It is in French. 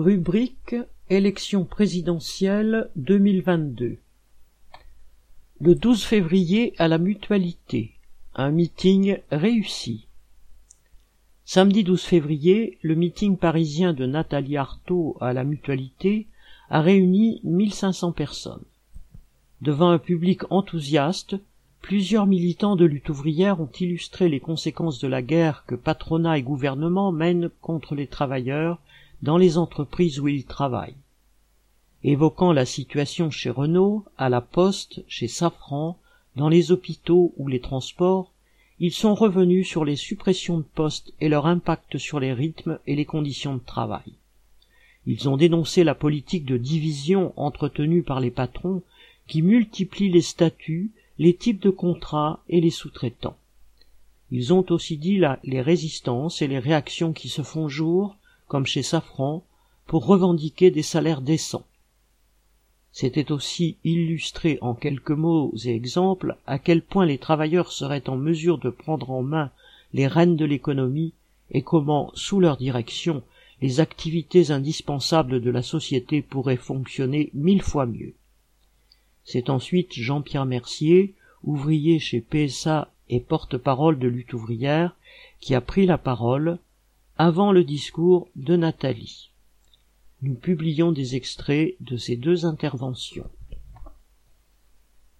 Rubrique Élection présidentielle 2022 Le 12 février à la Mutualité. Un meeting réussi. Samedi 12 février, le meeting parisien de Nathalie Arthaud à la Mutualité a réuni 1500 personnes. Devant un public enthousiaste, plusieurs militants de lutte ouvrière ont illustré les conséquences de la guerre que patronat et gouvernement mènent contre les travailleurs dans les entreprises où ils travaillent. Évoquant la situation chez Renault, à la Poste, chez Safran, dans les hôpitaux ou les transports, ils sont revenus sur les suppressions de postes et leur impact sur les rythmes et les conditions de travail. Ils ont dénoncé la politique de division entretenue par les patrons qui multiplie les statuts, les types de contrats et les sous-traitants. Ils ont aussi dit les résistances et les réactions qui se font jour comme chez Safran, pour revendiquer des salaires décents. C'était aussi illustrer en quelques mots et exemples à quel point les travailleurs seraient en mesure de prendre en main les rênes de l'économie et comment, sous leur direction, les activités indispensables de la société pourraient fonctionner mille fois mieux. C'est ensuite Jean-Pierre Mercier, ouvrier chez PSA et porte-parole de lutte ouvrière, qui a pris la parole avant le discours de Nathalie. Nous publions des extraits de ces deux interventions.